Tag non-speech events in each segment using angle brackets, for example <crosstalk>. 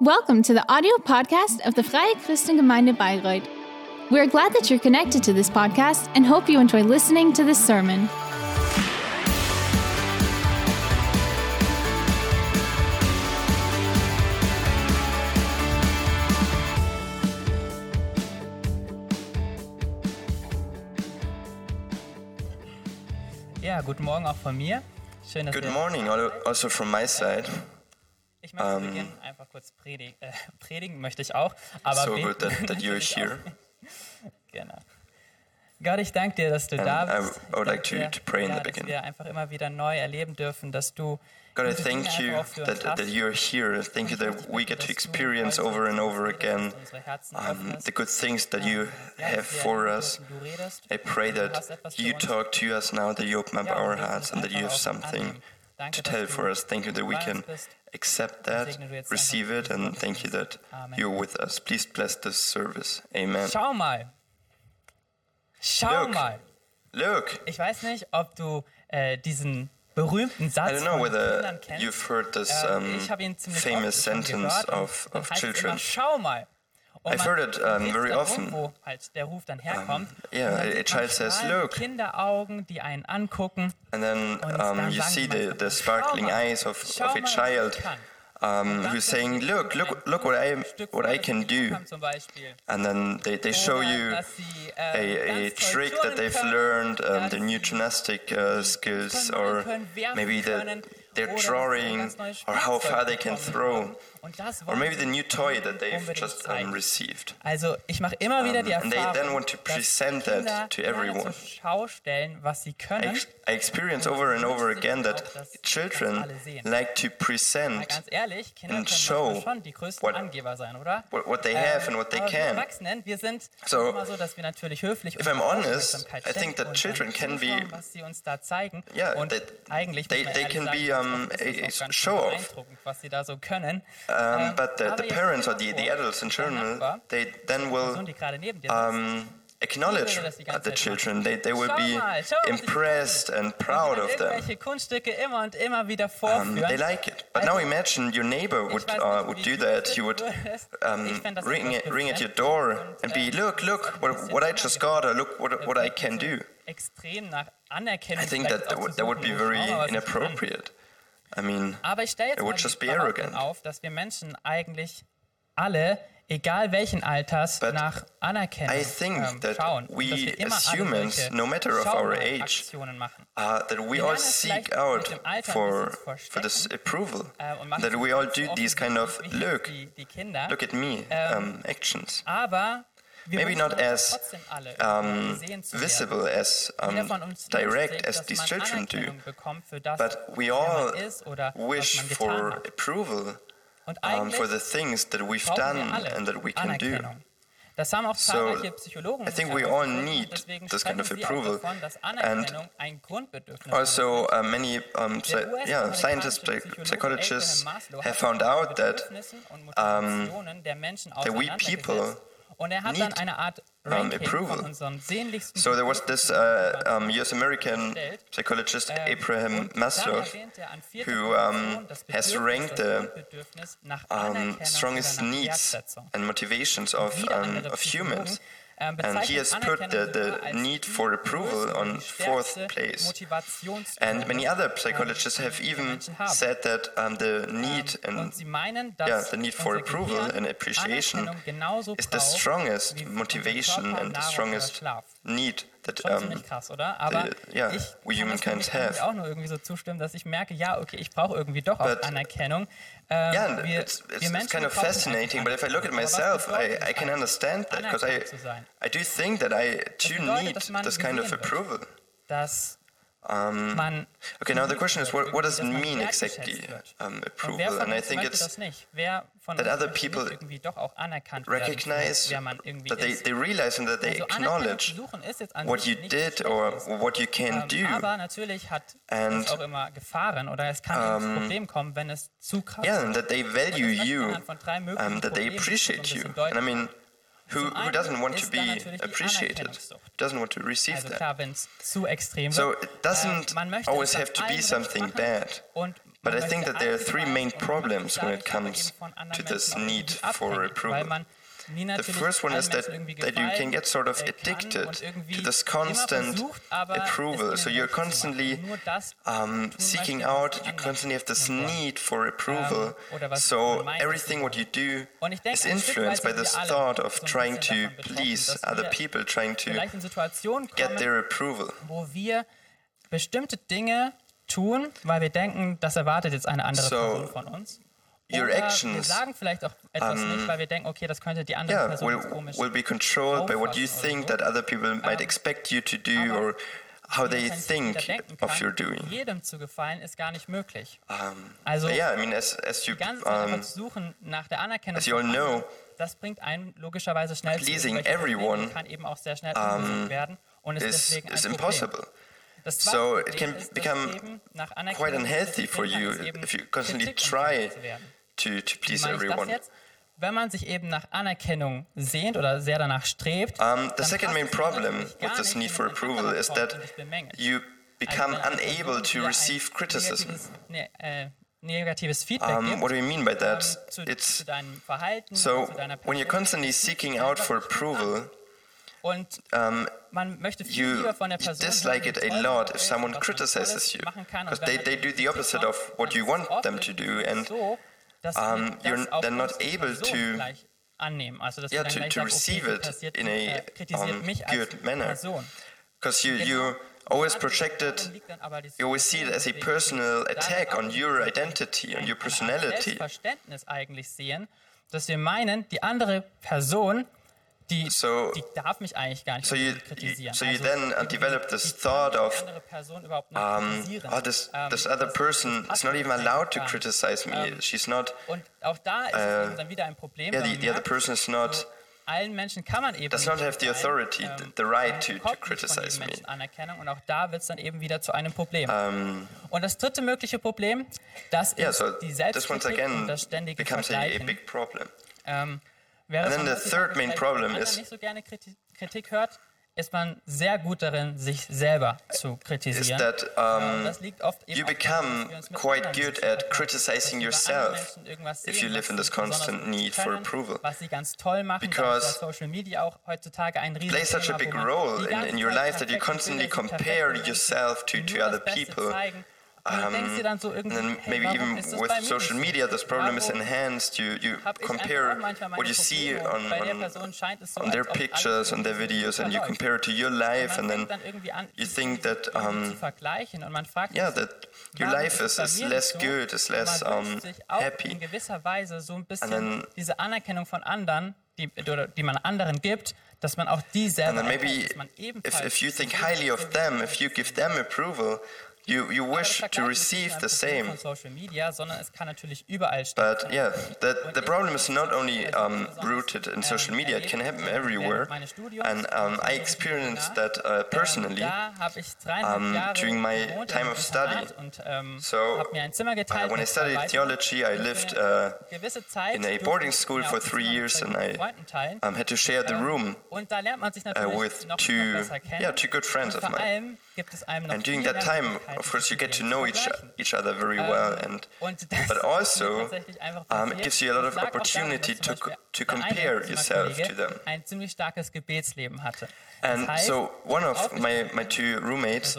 Welcome to the audio podcast of the Freie Christengemeinde Bayreuth. We're glad that you're connected to this podcast and hope you enjoy listening to this sermon. Ja, guten Morgen auch von mir. Schön, dass Good morning, also from my side. Möchte zu Beginn einfach kurz predigen, äh, <laughs> predigen möchte ich auch, aber So good that, that you're <laughs> here. Genau. Gott, ich danke dir, dass du And da I bist. I would like to- dir, to pray in ja, the dass beginning. wir einfach immer wieder neu erleben dürfen, dass du God, I thank you einfach auch für uns that, that you're here. Thank you that we get to experience over and over again um, the good things that you have for us. dürfen, du redest. I pray that hast etwas für you talk to us now, that you open up our hearts, and that you have something to tell for us. Thank you that we can. Accept that, Segne du jetzt receive it, and thank you that you're with us. Please bless this service. Amen. Schau mal. Schau Look. mal. Look, Ich weiß nicht, ob du äh, diesen berühmten Satz I don't know whether you've heard this Ähm, um, ich habe ihn ziemlich famous sentence gehört of, of children. Immer, Schau mal. I've heard it, um, very often. Wo halt der Ruf dann herkommt. yeah, dann a child says, "Look." Kinderaugen, die einen angucken. And then um, you see the, the sparkling eyes of, of a mal, was ich child um, who's saying, look, look, look what I, what I can do. haben Zum Beispiel. And then they, they show you a, äh, a trick that they've learned, um, their new gymnastic uh, skills, or maybe the, their oder dass sie drawing, or how far they can throw, bekommen haben. Und das or maybe the new toy that they've just um, received. Also ich mache immer wieder die Um, and they then want to present that to everyone. zur was sie I, I experience over and over again that children like to present ehrlich, and show schon die größten what- Angeber sein, oder? what, they have and what they can. Wir sind So, immer so, dass wir natürlich höflich if I'm honest, I think that children can be- was sie uns da zeigen. Yeah, und they- eigentlich they- they can be, um, a- a show-off. Beeindruckend, was sie da so können. Um, but the, the parents or the, the adults in general, they then will Person, die gerade neben dir sitzt, um, acknowledge das die ganze the children. They, they will be mal, schau, was ich impressed and proud of them. irgendwelche Kunststücke immer und immer wieder Um, they like it. But now imagine your neighbor would, uh, would do that. He would um, Ich fänd das ring, etwas ring at your door and be, äh, look, look, what, what I just got, or look what, what I can do. extrem nach Anerkennung I think that that would, that would be very wo schau mal, was ich kann. inappropriate. I mean, Aber ich stelle jetzt It mal would die just be Behauptung arrogant. auf, dass wir Menschen eigentlich alle, egal welchen Alters, But nach Anerkennung I think ähm, that schauen. We dass wir immer as humans, no matter of our age, uh, that we all seek out mit dem Alter ein for, for this approval. Machen That we all do these kind of, look, die, die Kinder. look at me Ähm, um, actions. Aber Maybe not as um, zu werden. visible as um, direct as these children do. Anerkennung bekommt für das, But we all man ist oder wish was man getan for approval um, for the things that we've done and that we can do. Das haben auch So, Psychologen I think we all need this kind of approval. Auch davon, dass And Anerkennung ein Grundbedürfnis Also, uh, many um, yeah, scientists, psy- psychologists have found out that Bedürfnissen und Motivationen der Menschen that we people und er hat dann eine Art um, approval. von unseren sehnlichsten So there was this uh, um, US-American psychologist Ähm, Abraham Maslow er who, um, has ranked the, um, strongest needs and motivations of um, of humans. Ähm, And he has put the, the need for approval on fourth place. And many other ähm, psychologists have die even said that um, the need Ähm, and meinen, dass yeah, the need for approval and appreciation is the strongest motivation and the Nahrung strongest need that um, ziemlich krass, oder? Aber the- yeah, ich kann das für humankind mich irgendwie have. auch nur irgendwie so zustimmen, dass ich merke, ja, okay, ich brauche irgendwie doch auch Anerkennung. Yeah, wir, it's, it's, it's kind of fascinating, but if I look at Anerkennung. Aber was myself, I, I can understand that because I, anerkannt zu sein? I do think that I too need this kind of approval. Dass Um, okay, now the question is, what, what does it mean exactly, um, approval? And I think it's das nicht? Wer von that other people nicht irgendwie doch auch anerkannt werden, recognize, für wer man irgendwie that they, they realize and that they Also Anerkennung zu acknowledge suchen ist jetzt an what you did or what you can Ähm, do. Aber natürlich hat And, es auch immer Gefahren oder es Problem kommen, wenn es zu Yeah, and that they value you, anhand von drei möglichen um, that they appreciate um you. And I mean, who, who doesn't want to be appreciated? Doesn't want to receive that. klar, wenn es zu extrem So it doesn't ähm, always have to be something bad. But I think that there are three main problems when it comes to this need for approval. The first one is that, that you can get sort of addicted to this constant approval. So you're constantly um, seeking out, you constantly have this need for approval. So everything what you do is influenced by this thought of trying to please other people, trying to get their approval. bestimmte Dinge tun, weil wir denken, das erwartet jetzt eine andere so, Person von uns your actions wir sagen vielleicht auch etwas nicht, weil wir denken, okay, das könnte die andere yeah, Person will, will be controlled by what you think that other people might expect you to do or how they think of your doing. Jedem zu gefallen ist gar nicht möglich. Um, also yeah, I mean, as, as you, ganz um, suchen nach der Anerkennung as you all know, das bringt einen logischerweise schnell pleasing everyone kann eben auch sehr schnell um, werden und ist is, is impossible. So it can become quite unhealthy for you if you constantly try to, to please everyone. Wenn man sich eben nach Anerkennung sehnt oder sehr danach strebt, um, the second main problem with this need for approval is that you become unable to receive criticism. Äh, negatives Feedback um, what do you mean by that? It's so when you're constantly seeking out for approval, Und um, man möchte viel you, von der Person you dislike it a lot if someone criticizes you, because they, they do the opposite of what you want them to do, and um, you're then not able to also, yeah, to, to receive it in a äh, um, good manner. Because you, you always project it, you always see it as a personal attack on your identity, on your personality. dass wir meinen, die andere Person die, so, die darf mich eigentlich gar nicht so you, kritisieren. So you also, then uh, develop this thought of, um, oh, this, ähm, this other person is not even allowed to criticize me. Ähm, She's not. Und auch da ist uh, dann wieder ein Problem. Yeah, the, the other person is not. allen Menschen kann man eben does not have the authority, ähm, the right to, to criticize me. Anerkennung und auch da wird es dann eben wieder zu einem Problem. Um, und das dritte mögliche Problem, das yeah, ist so die Selbstkritik und das ständige Vergleichen. A, a big problem. Um, And then the third main problem is nicht so gerne Kritik hört, ist man sehr gut darin, sich selber zu kritisieren. That, um, you become quite good at criticizing yourself if you live in this constant need for approval. Because plays such a big role in, in your life that you constantly compare yourself to, to other people. Um, and maybe even with social media, this problem is enhanced. You, you compare what you see on, on, on, their pictures, on their videos, and you compare it to your life, and then you think that, um, yeah, that your life is, is less good, is less um, happy. And then, diese Anerkennung von anderen, die, die man anderen gibt, dass man auch die selber and then maybe if, if you think highly of them, if you give them approval, you, you wish to receive the same. But yeah, the, the problem is not only um, rooted in social media, it can happen everywhere. And um, I experienced that uh, personally um, during my time of study. So uh, when I studied theology, I lived uh, in a boarding school for three years and I um, had to share the room uh, with two, yeah, two good friends of mine. And during that time, of course, you get to know each, each other very well, and but also um, it gives you a lot of opportunity to, to compare yourself to them. And so one of my, my two roommates,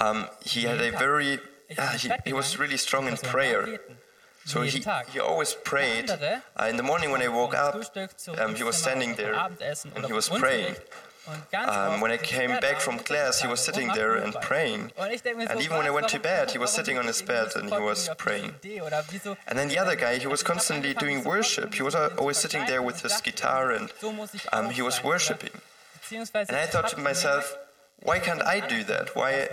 um, he had a very, yeah, he, he was really strong in prayer. So he, he always prayed. Uh, in the morning when I woke up, um, he was standing there and he was praying. Um, when I came back from class, he was sitting there and praying. And even when I went to bed, he was sitting on his bed and he was praying. And then the other guy, he was constantly doing worship. He was always sitting there with his guitar and um, he was worshiping. And I thought to myself, why can't I do that? Why,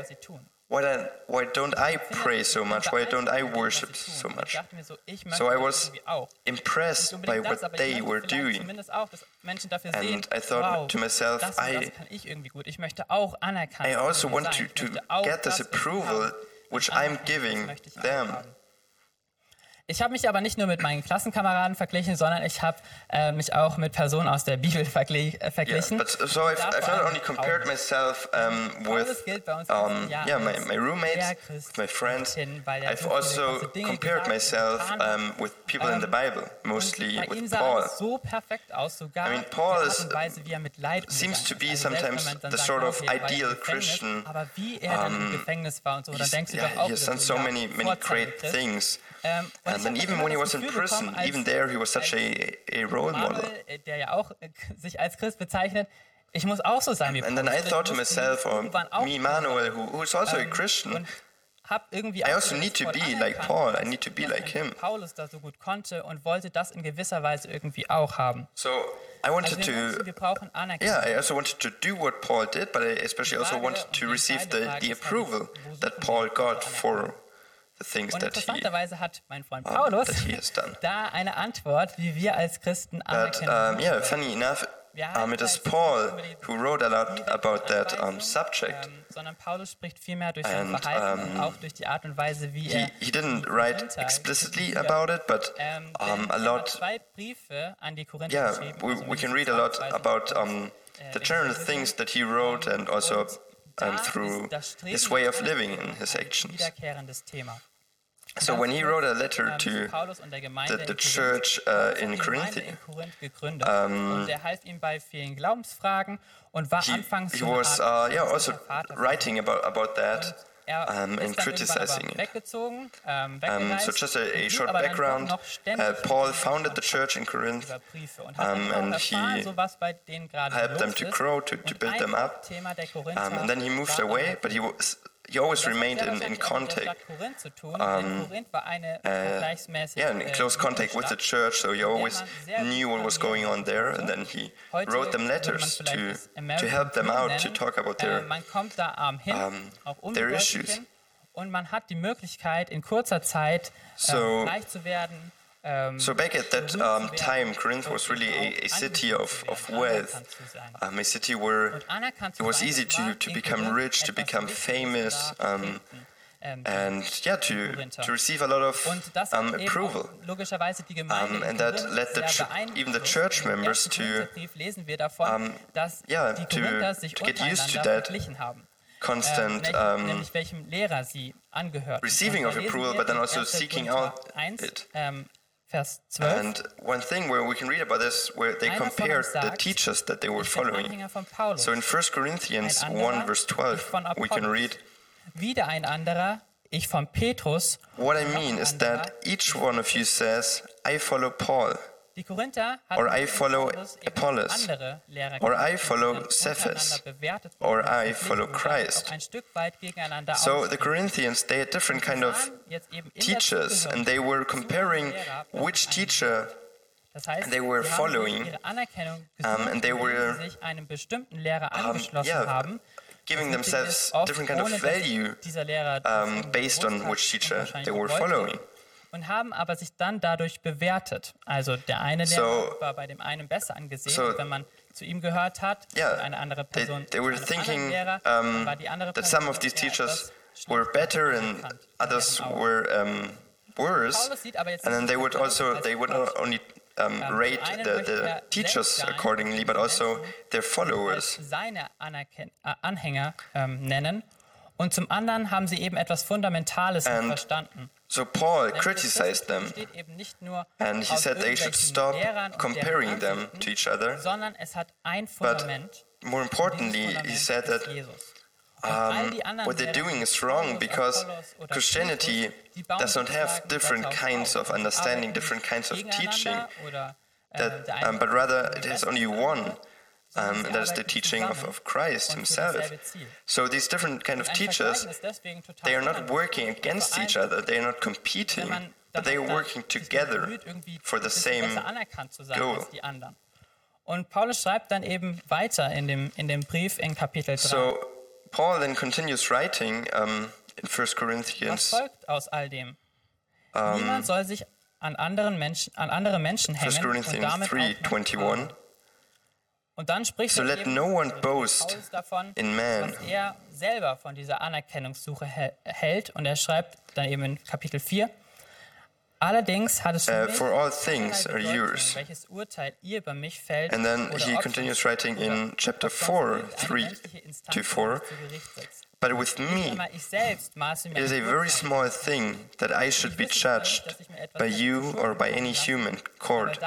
why don't, why don't I pray so much? Why don't I worship so much? So I was impressed by what they were doing. And I thought to myself, I, I also want to, to get this approval which I'm giving them. Ich habe mich aber nicht nur mit meinen Klassenkameraden verglichen, sondern ich habe äh, mich auch mit Personen aus der Bibel äh, verglichen. Yeah, but, so I've, I've not only compared myself um, with um, yeah, my, my roommates, my friends, I've also compared myself um, with people in the Bible, mostly with Paul. I mean, Paul is, seems to be sometimes the sort of ideal Christian. Aber wie er dann im Gefängnis war und so, dann denkst du yeah, doch auch, he has done so many, many great things. Ähm, and then even when he was in prison, even there he was such a, a role model. äh, der ja auch äh, sich als Christ bezeichnet, ich muss auch so sein wie And then I thought to myself, or me, Manuel, who, who's also a ähm, Christian, hab irgendwie I also need to be like Paul. I need to be like him. Paulus da so gut konnte und wollte das in gewisser Weise irgendwie auch haben. So I wanted Also to, yeah, I also wanted to do what Paul did, but I especially also wanted to receive the, the approval that Paul got for Und that he, interessanterweise hat mein Freund um, Paulus that he has done. <laughs> da eine Antwort, wie wir als Christen um, yeah, funny enough, um, it is Paul who wrote a lot about that um, subject. ähm, sondern Paulus spricht vielmehr durch sein Verhalten um, und auch durch die Art und Weise, wie He, er he didn't write explicitly about it, but ähm, um, a er lot zwei Briefe an die Korinther yeah, we, we can read a lot about um, the general things that he wrote and also um, through his way of living and his actions. So when he wrote a letter Ähm, to Paulus und der Gemeinde the, the church uh, in Corinth, in Korinth gegründet und er half ihm bei vielen Glaubensfragen und war he, he was uh, yeah also geistlicher Vater für writing about about that um, and criticizing it. ähm, Um, so just a, a short aber dann doch background. Uh, Paul founded the church in Corinth, über Briefe und hat um, and he so was bei denen gerade helped them to grow, to, to build them up. Thema der Korinther Um, and then he moved away, but he was he always remained in, in contact. Korinth zu tun, um, denn Korinth war eine uh, vergleichsmäßig Yeah, in äh, close contact with the church, so he always knew what was going on there, and then he wrote them letters to to help them out, to talk about Äh, their man kommt da arm hin, um, um their issues. und man hat die Möglichkeit, in kurzer Zeit äh, So- äh, reich zu werden. Ähm, So back at that um, time, Corinth was really a, a city of, of wealth, anerkannt zu sein. um, a city where it was easy to, to become rich, to become famous, um, ähm, and yeah, to, to receive a lot of um, approval. auch logischerweise die Gemeinde Um, and that led the even the church members to, Korintherbrief lesen wir davon, dass yeah, to- to get used to that. Constant Ähm, um, nämlich welchem Lehrer sie angehört. receiving of approval, but then also seeking out it. Vers 12. And one thing where we can read about this, where they Einer compared uns the teachers that they were following. Paulus. So in 1 Corinthians anderer, 1, verse 12, von we can read, Wieder ein anderer, ich von Petrus. What I mean is that each one of you says, I follow Paul, Die Korinther hatten Or I follow Apollos. Or I follow Cephas. Or I follow Christ. auch ein Stück weit gegeneinander So the. Corinthians, they had different kind of waren jetzt eben in der teachers, and they were comparing which teacher they were following, um, and they were, sie sich einem bestimmten Lehrer um, yeah, giving themselves different kind of value um, based on which teacher they were following. Und haben aber sich dann dadurch bewertet. Also der eine So- Lehrer war bei dem einen besser angesehen, so- wenn man zu ihm gehört hat, Yeah, und eine andere they, Person they were einem anderen thinking Lehrer, um, war die andere that Person some of these teachers were better and others were um, worse. And then nicht they die would also als they would not only um, Ähm, rate the, the er teachers accordingly, but also their followers. seine äh, Anhänger ähm, nennen. Und zum anderen haben sie eben etwas Fundamentales verstanden. So Paul criticized them, besteht eben nicht nur and he said they should stop comparing them to each other. sondern es hat ein But more importantly, he said that Jesus. Und all um, what they're doing is wrong because Christianity Petrus, die bauen does not have different kinds of understanding, different kinds of teaching. That, um, but rather it has only one, um, and that is the teaching of, of Christ Himself. So these different kind of teachers, Vergleichen ist deswegen total they are not working against each other. They are not competing, but they are working together for the same besser anerkannt zu sein goal. als die anderen. Und Paulus schreibt dann eben weiter in dem, in dem Brief in Kapitel 3. So Paul then continues writing um, in 1 Was Corinthians, folgt aus all dem? Niemand soll sich an, anderen Menschen, an andere Menschen 1 hängen und Corinthians damit 3, 21. Und dann spricht So let no one boast davon, in man. was er selber von dieser Anerkennungssuche hä- hält. Und er schreibt dann eben in Kapitel 4, Allerdings hat es uh, for all things are yours. And then he continues writing in chapter 4, 3 to 4. But with me, it is a very small thing that I should be judged by you or by any human court.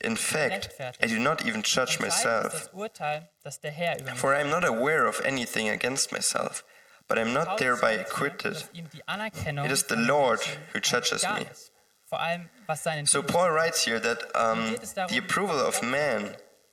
In fact, I do not even judge myself, for I am not aware of anything against myself but I'm not thereby acquitted. It is the Lord who judges me. So Paul writes here that um, the approval of man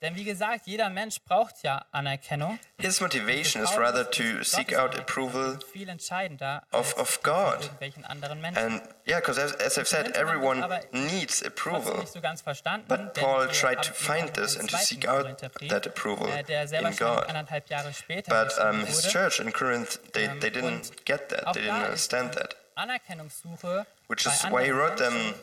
Denn wie gesagt, jeder Mensch braucht ja Anerkennung. His motivation is rather to seek out approval of, of God. And yeah, because as, as, I've said, everyone needs approval. But Paul tried to find this and to seek out that approval äh, in God. But um, his church in Corinth, they, ähm, they didn't get that. They didn't understand that. Which is why he wrote them,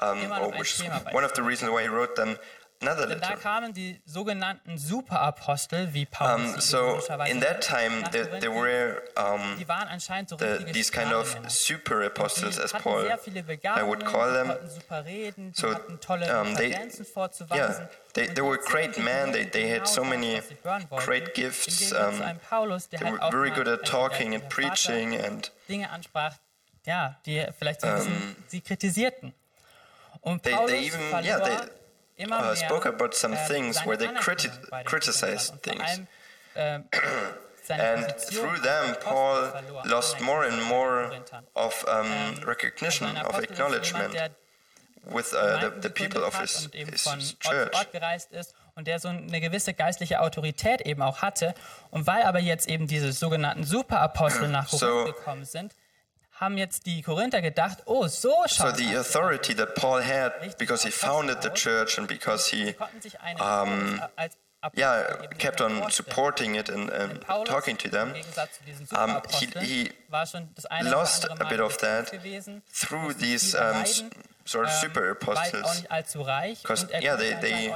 um, or which is one of the reasons why he wrote them another letter. Da kamen die sogenannten Superapostel, wie Paulus um, so in that time there, there were um, the, these kind of super apostles, as Paul I would call them. So um, they, yeah, they, they were great men. They, they had so many great gifts. Um, they were very good at talking and preaching and. Ja, die vielleicht so sie kritisierten. Und Paulus they, they even, yeah, they, uh, spoke about some things where they criti criticized things. Ähm, <clears throat> and through them, Paul lost more and more of um, ähm, recognition, of acknowledgement with uh, the, the, people of his, his church. und der so eine gewisse geistliche Autorität eben auch hatte. Und weil aber jetzt eben diese sogenannten Superapostel nach <clears throat> Korinth so, gekommen sind, haben jetzt die Korinther gedacht, oh, so schaut So the authority that Paul had because he founded the church and because he um, yeah, kept on supporting it and, and talking to them, um, he, he lost a bit of that through these um, sort of ähm, super apostles. Because, yeah, they, they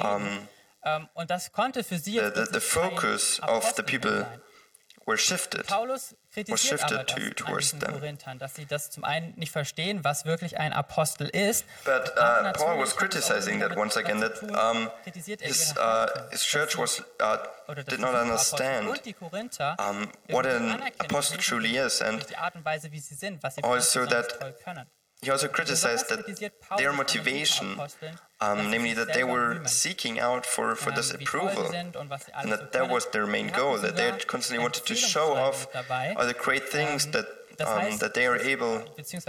um, ähm, und das konnte für sie the, the, the focus of the people were shifted. Paulus kritisiert aber das to, towards an den Korinthern, dass sie das zum einen nicht verstehen, was wirklich ein Apostel ist. But uh, Paul was criticizing that once again that um, his, uh, his church was uh, did not understand um, what an apostle truly is and also that he also criticized that their motivation, um, namely that they were seeking out for, for this approval, and that that was their main goal, that they constantly wanted to show off all the great things that, um, that they are able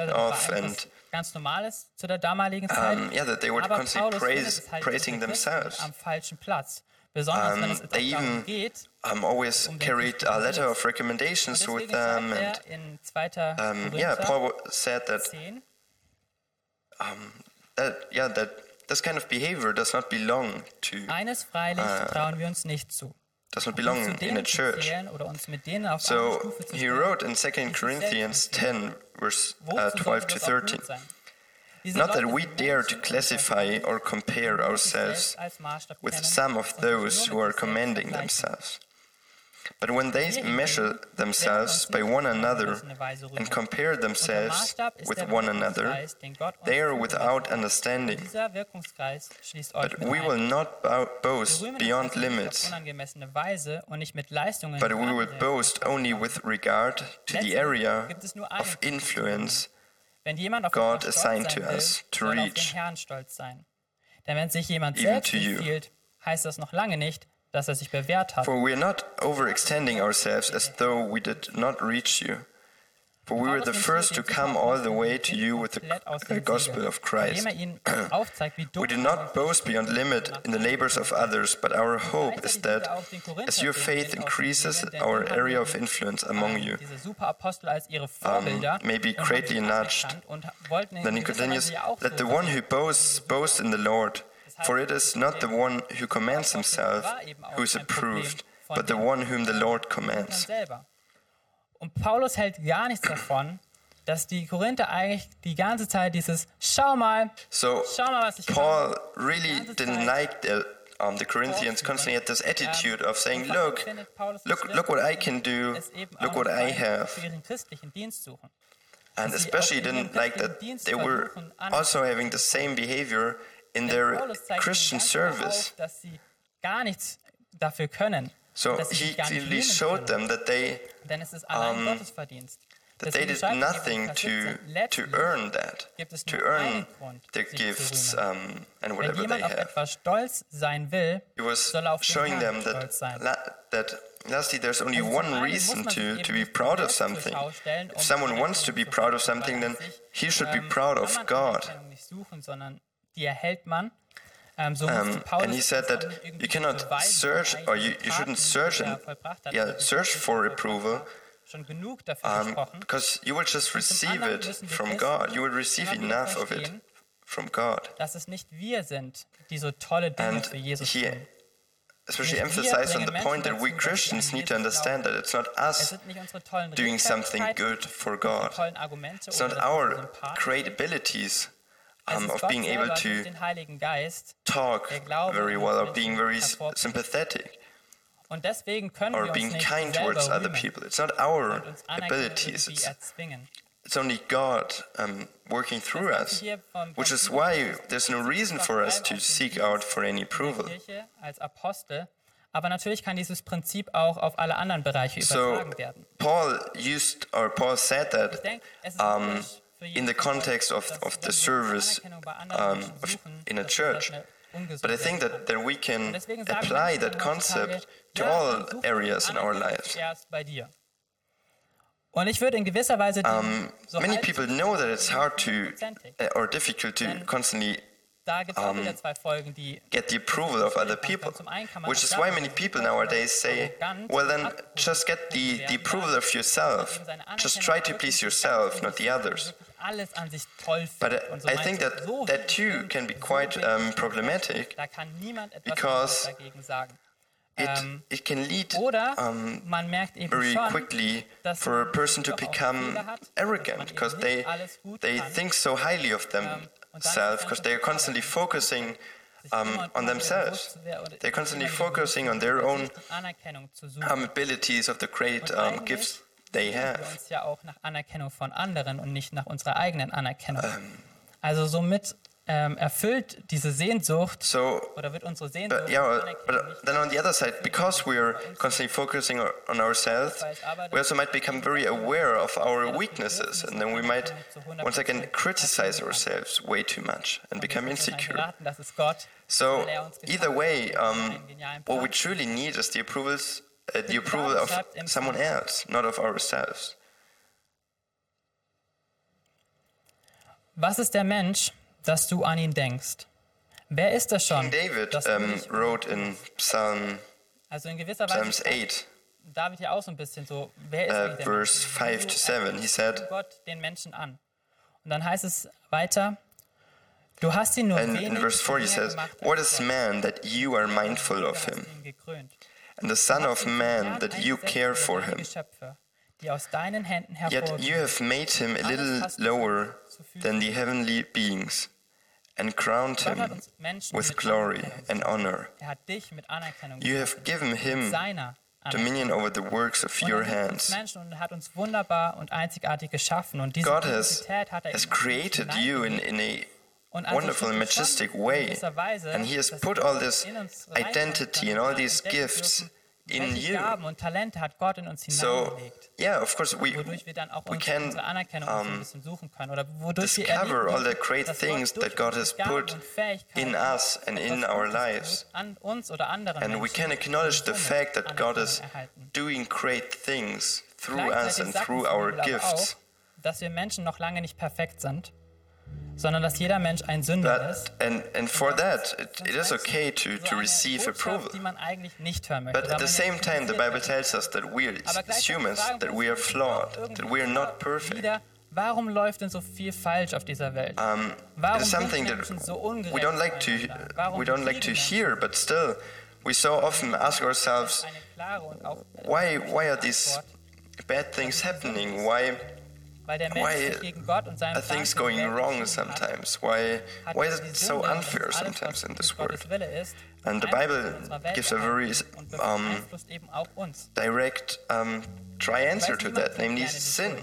of, and um, yeah, that they were constantly praise, praising themselves. Um, they even um, always carried a letter of recommendations with them. And, um, yeah, Paul said that um, that, yeah, that this kind of behavior does not belong to. Eines freilich uh, trauen wir uns nicht zu. Does not belong in a church. So he wrote in 2 Corinthians 10, verse uh, 12 to 13. Not that we dare to classify or compare ourselves with some of those who are commending themselves. But when they measure themselves by one another and compare themselves with one another, they are without understanding. But we will not boast beyond limits, but we will boast only with regard to the area of influence God assigned to us to reach. Wenn sich jemand selbst empfiehlt, heißt das noch lange nicht, dass er sich bewährt hat. For we are not overextending ourselves as though we did not reach you. For we were the first to come all the way to you with the gospel of Christ. <clears throat> we do not boast beyond limit in the labors of others, but our hope is that as your faith increases, our area of influence among you um, may be greatly enlarged. Then he continues, Let the one who boasts boast in the Lord. For it is not the one who commands himself who is approved, but the one whom the Lord commands. Und Paulus hält gar nichts davon, dass die Korinther eigentlich die ganze Zeit dieses Schau mal, so schau mal, was ich Paul really didn't like the, um, the Corinthians constantly had this attitude of saying, look, look, look what I can do, look what I have. And especially didn't like that they were also having the same behavior in their Christian service. So he clearly showed them that they um, that they did nothing to, to earn that, to earn their gifts um, and whatever they have. He was showing them that, that lastly, there's only one reason to, to be proud of something. If someone wants to be proud of something, then he should be proud of God. Um, and he said that you cannot search, or you, you shouldn't search and yeah, search for approval, um, because you will just receive it from God. You will receive enough of it from God. And he especially emphasized on the point that we Christians need to understand that it's not us doing something good for God. It's not our great abilities um, of being able to talk very well or being very sympathetic or being kind towards other people. It's not our abilities. It's, it's only God um, working through us, which is why there's no reason for us to seek out for any approval. Aber natürlich kann dieses Prinzip auch auf alle anderen Bereiche übertragen werden. Paul used or Paul said that um, in the context of, of the service um, of, in a church. But I think that, that we can apply that concept to all areas in our lives. Und ich würde in gewisser Weise um, many people know that it's hard to uh, or difficult to constantly um, get the approval of other people, which is why many people nowadays say, well, then just get the, the approval of yourself. Just try to please yourself, not the others. But I think that that too can be quite um, problematic because it, ähm, it can lead um, very quickly for a person to become arrogant because they, they think so highly of ähm, themselves because they are constantly focusing um, on themselves. They're constantly focusing on their own um, abilities of the great um, gifts they have. Also somit ähm, erfüllt diese Sehnsucht so, oder wird unsere Sehnsucht but, yeah, but then on the other side, because we're constantly focusing on ourselves, we also might become very aware of our weaknesses, and then we might once again criticize ourselves way too much and become insecure. So either way, um, what we truly need is the approvals, uh, the approval of someone else, not of ourselves. Was ist der Mensch, dass du an ihn denkst. Wer ist das schon? King David um, wrote in Psalm, also in gewisser Weise Psalms 8, David ja auch so ein bisschen so, wer ist uh, verse 5 to 7, he said, Gott den Menschen an. Und dann heißt es weiter, du hast ihn nur and in verse 4 he says, What is man that you are mindful of him? And the son of man that you care for him? Yet you have made him a little lower than the heavenly beings and crowned him with glory and honor. You have given him dominion over the works of your hands. God has, has created you in, in a wonderful and majestic way, and He has put all this identity and all these gifts in you. So, yeah, of course, we, we can um, discover all the great things that God has put in us and in our lives. And we can acknowledge the fact that God is doing great things through us and through our gifts. dass wir Menschen noch lange nicht perfekt sind sondern dass jeder Mensch ein Sünder that, ist. And, and for that, it, it is okay to, to receive approval. But at the same time, the Bible tells us that we as humans, that we are flawed, that we are not perfect. Warum läuft denn so viel falsch auf dieser Welt? Um, is something that we don't like to we don't like to hear, but still, we so often ask ourselves, why why are these bad things happening? Why why are things going wrong sometimes? Why, why is it so unfair sometimes in this world? And the Bible gives a very um, direct, um, dry answer to that, namely sin.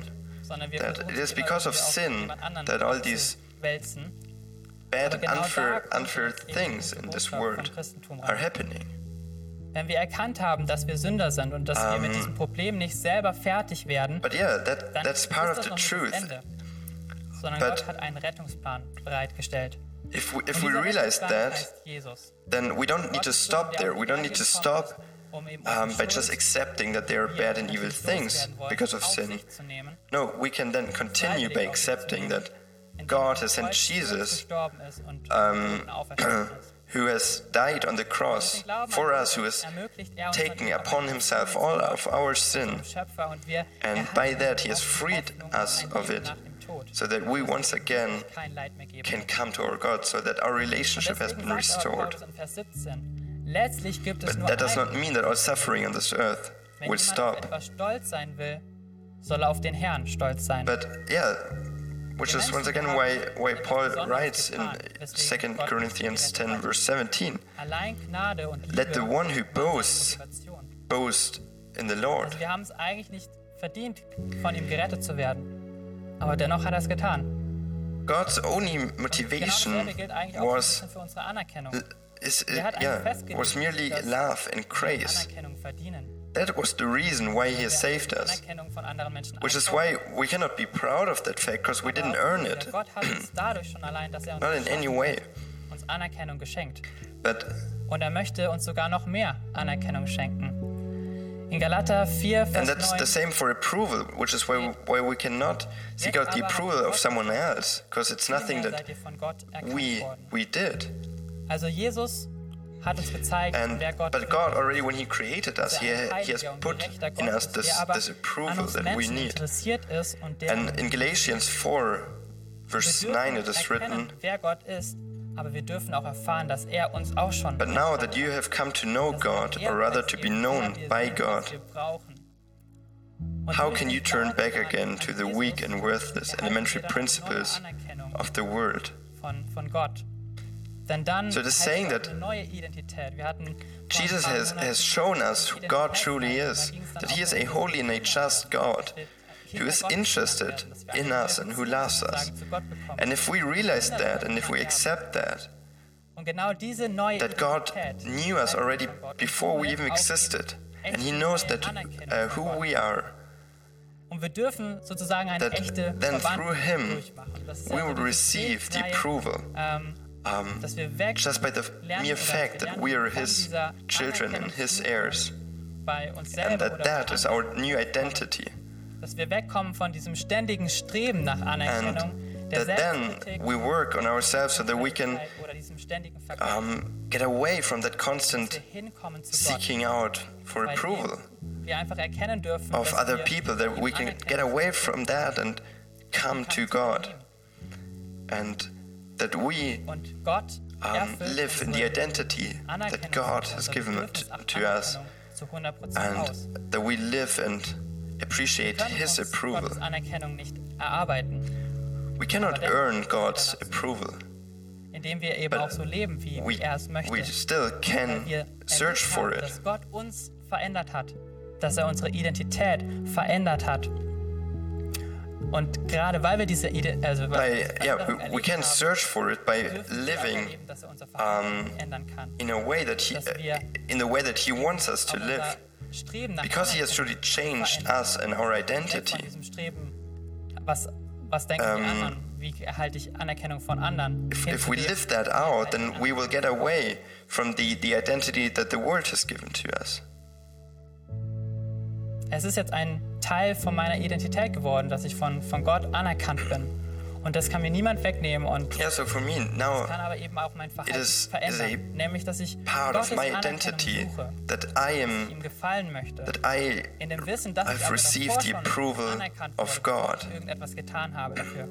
That it is because of sin that all these bad, unfair, unfair things in this world are happening. Wenn wir erkannt haben, dass wir Sünder sind und dass um, wir mit diesem Problem nicht selber fertig werden, yeah, that, dann that's part ist das of the truth. Ende. Sondern but Gott hat einen Rettungsplan bereitgestellt. If we, if we realize that, then we don't need to stop there. We don't need to stop um, by just accepting that there are bad and evil things because of sin. No, we can then continue by accepting that God has sent Jesus um, <clears throat> who has died on the cross for us, who has taken upon himself all of our sin. And by that, he has freed us of it, so that we once again can come to our God, so that our relationship has been restored. But that does not mean that all suffering on this earth will stop. But yeah, which is once again why, why Paul writes in 2 Corinthians 10, verse 17 Let the one who boasts boast in the Lord. Wir haben es eigentlich nicht verdient, von ihm gerettet zu werden. Aber dennoch hat er es getan. God's only motivation was, is, yeah, was merely love and grace. That was the reason why He has saved us. Which is why we cannot be proud of that fact because we didn't earn it. Not in any way. But Und er möchte uns sogar noch mehr Anerkennung schenken. In Galater 4, Vers And that's 9, the same for approval, which is why we, why we cannot seek out the approval of someone else, because it's nothing that we, we did. Also Jesus hat uns gezeigt, And, wer Gott but God already, when He created us, He, he has put in us this, this approval that we need. ist und der And in Galatians 4, verse 9, it is written, wer Gott ist, aber wir dürfen auch erfahren, dass er uns auch schon But now that you have come to know God, er or rather to be known by God, was wir brauchen. Und how can you turn back again to the weak and worthless elementary principles of the world? So it is saying that eine neue Identität. Wir hatten vor Jesus has, has shown us who God truly is, Da ging's dann that He is um a holy and a just God who is interested werden, dass wir in us and who loves us. sozusagen zu Gott bekommen. And if we realize that and if we accept that, Und genau diese neue that God knew us already before we even existed, and He knows that uh, who we are, Und wir dürfen sozusagen eine that echte then through Him durchmachen. Das ist we will receive the approval. Um, dass wir weg just by the mere fact that we are His children and His heirs, and that that is our new identity. dass wir wegkommen von diesem ständigen Streben nach Anerkennung, der that then we work on ourselves so that we can oder diesem ständigen Vergleich, um, get away from that constant wir hinkommen zu Gott, seeking out for approval dem wir einfach erkennen dürfen, of other people, that we can get away from that and come to God, and that we um, live in the identity that God has given to, us, Anerkennung zu 100% and that we live and appreciate His approval. Gottes Anerkennung nicht erarbeiten, We cannot earn God's approval. indem wir eben But auch so leben, wie We, er es möchte. we still can search for it. dass Gott uns verändert hat, dass er unsere Identität verändert hat. Und gerade weil wir diese Ide also By, yeah, we, can search for it by dürfen wir auch living er um, in a way that he, in the way that He wants us to live, unser Streben nach because He has truly changed us and our identity. diesem Streben, was, was denken die anderen, wie erhalte ich Anerkennung von anderen, If, if we live that out, then we will get away from the, the identity that the world has given to us. Es ist jetzt ein Teil von meiner Identität geworden, dass ich von, von Gott anerkannt bin. Und das kann mir niemand wegnehmen und Yeah, so for me now, kann aber eben auch mein Verhalten is- is verändern. a Nämlich, dass ich part of Gottes my Anerkennung identity suche, that I ihm am, gefallen möchte. that I In dem Wissen, dass ich I've aber received the approval of wurde, God. dass ich irgendetwas getan habe dafür.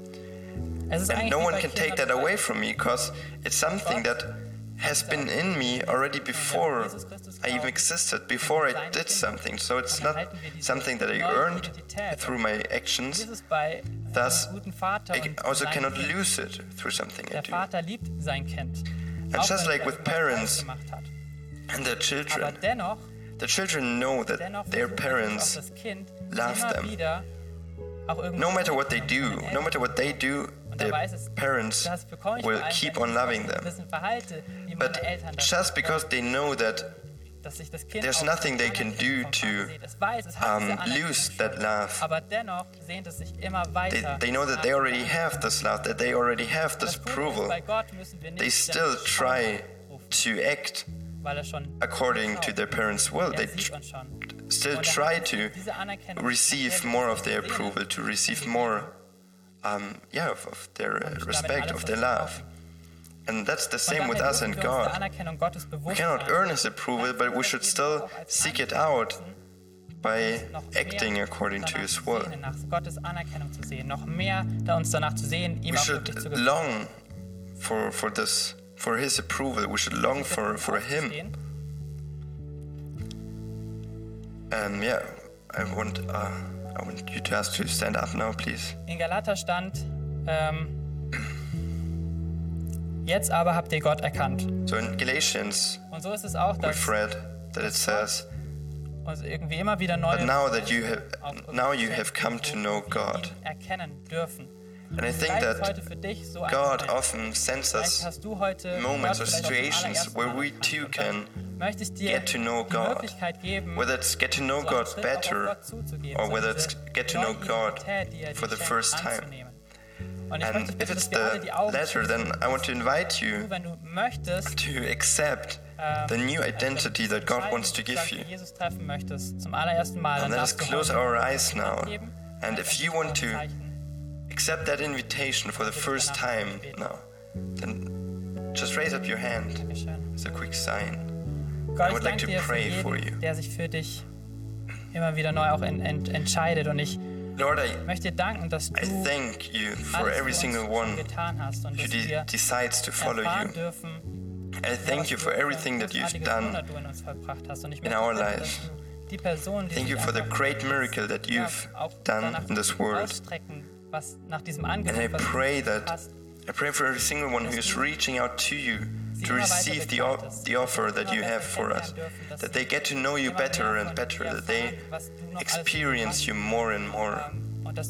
Es ist and no one can take that away from me because it's something that has been in me already before I even existed, before I did something. So it's not something that I earned through my actions. Thus, I also cannot lose it through something I do. And just like with parents and their children, the children know that their parents love them. No matter what they do, no matter what they do, their parents will keep on loving them. But just because they know that there's nothing they can do to um, lose that love. They, they know that they already have this love, that they already have this approval. They still try to act according to their parents' will. They tr still try to receive more of their approval, to receive more um, yeah, of, of their respect, of their love. And that's the same with us and God. We cannot earn His approval, but we should still seek it out by acting according to His will. We should long for, for this, for His approval. We should long for, for Him. And yeah, I want, uh, I want you to ask to stand up now, please. In Galater stand. ähm, Jetzt aber habt ihr Gott erkannt. So in Galatians, und so ist es auch, dass we've read that it says, also irgendwie immer wieder neue but now that you have, now you have come to know God. erkennen dürfen. And I think that God often sends us moments or situations where we too can get to know God. Whether it's get to know God better or whether it's get to know God for the first time. And if it's the latter, then I want to invite you to accept the ähm, new identity that God wants to give you. And let us close our eyes now. And if you want to accept that invitation for the first time now, then just raise up your hand as a quick sign. I would like to pray for you. Der sich für dich immer wieder neu auch entscheidet und ich Lord, I, möchte danken, dass du I thank you for every single one who de decides to follow you. I thank you for everything that you've done in our lives. Thank you for the great miracle that you've done in this world. And I pray that I pray for every single one who is reaching out to you to receive the, the offer that you have for us, that they get to know you better and better, that they experience you more and more. Um, and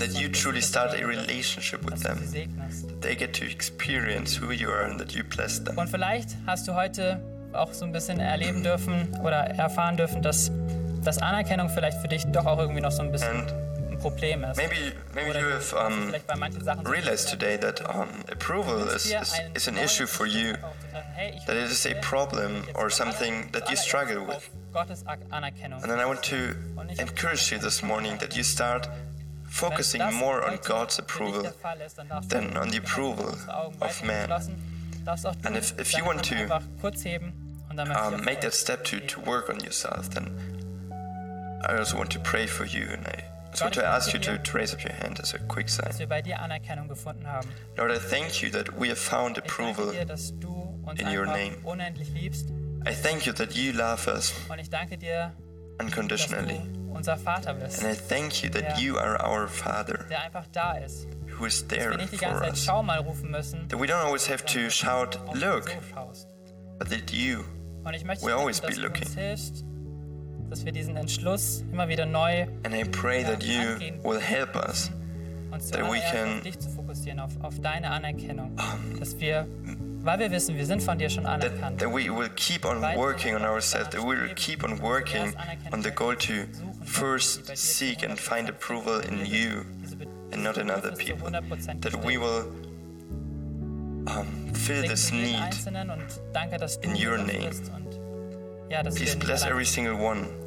that you truly start a relationship with them, that they get to experience who you are and that you bless them. Und vielleicht hast du heute auch so ein bisschen erleben dürfen oder erfahren dürfen, dass, dass Anerkennung vielleicht für dich doch auch irgendwie noch so ein bisschen and Problem ist. Maybe, maybe you have um, realized today that um, approval is, is, is an issue for you, that it is a problem or something that you struggle with. And then I want to encourage you this morning that you start focusing more on God's approval than on the approval of man. And if, if you want to um, make that step to, to work on yourself, then I also want to pray for you and I so to ask you to, to raise up your hand as a quick sign. Lord, I thank you that we have found approval in your name. I thank you that you love us unconditionally. And I thank you that you are our Father who is there for us. That we don't always have to shout, Look, but that you will always be looking dass wir diesen Entschluss immer wieder neu And I pray that you will help us uns that we can auf dich zu fokussieren, auf, auf deine Anerkennung, dass wir weil wir wissen, wir sind von dir schon anerkannt. That, that we will keep on working on ourselves, that we will keep on working on the goal to first seek and find approval in you and not in other people. That we will um, fill this need in your name. Please bless every single one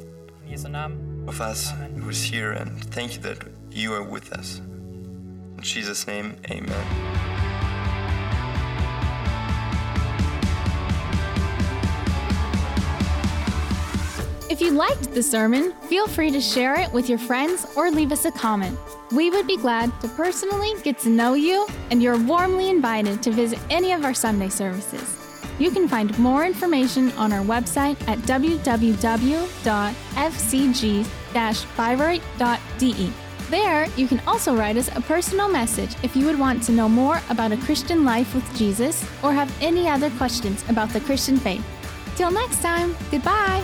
of us who is here and thank you that you are with us. In Jesus' name, amen. If you liked the sermon, feel free to share it with your friends or leave us a comment. We would be glad to personally get to know you, and you're warmly invited to visit any of our Sunday services. You can find more information on our website at www.fcg-bayreuth.de. Oh there, you can also write us a personal message if you would want to know more about a Christian life with Jesus or have any other questions about the Christian faith. Till next time, goodbye!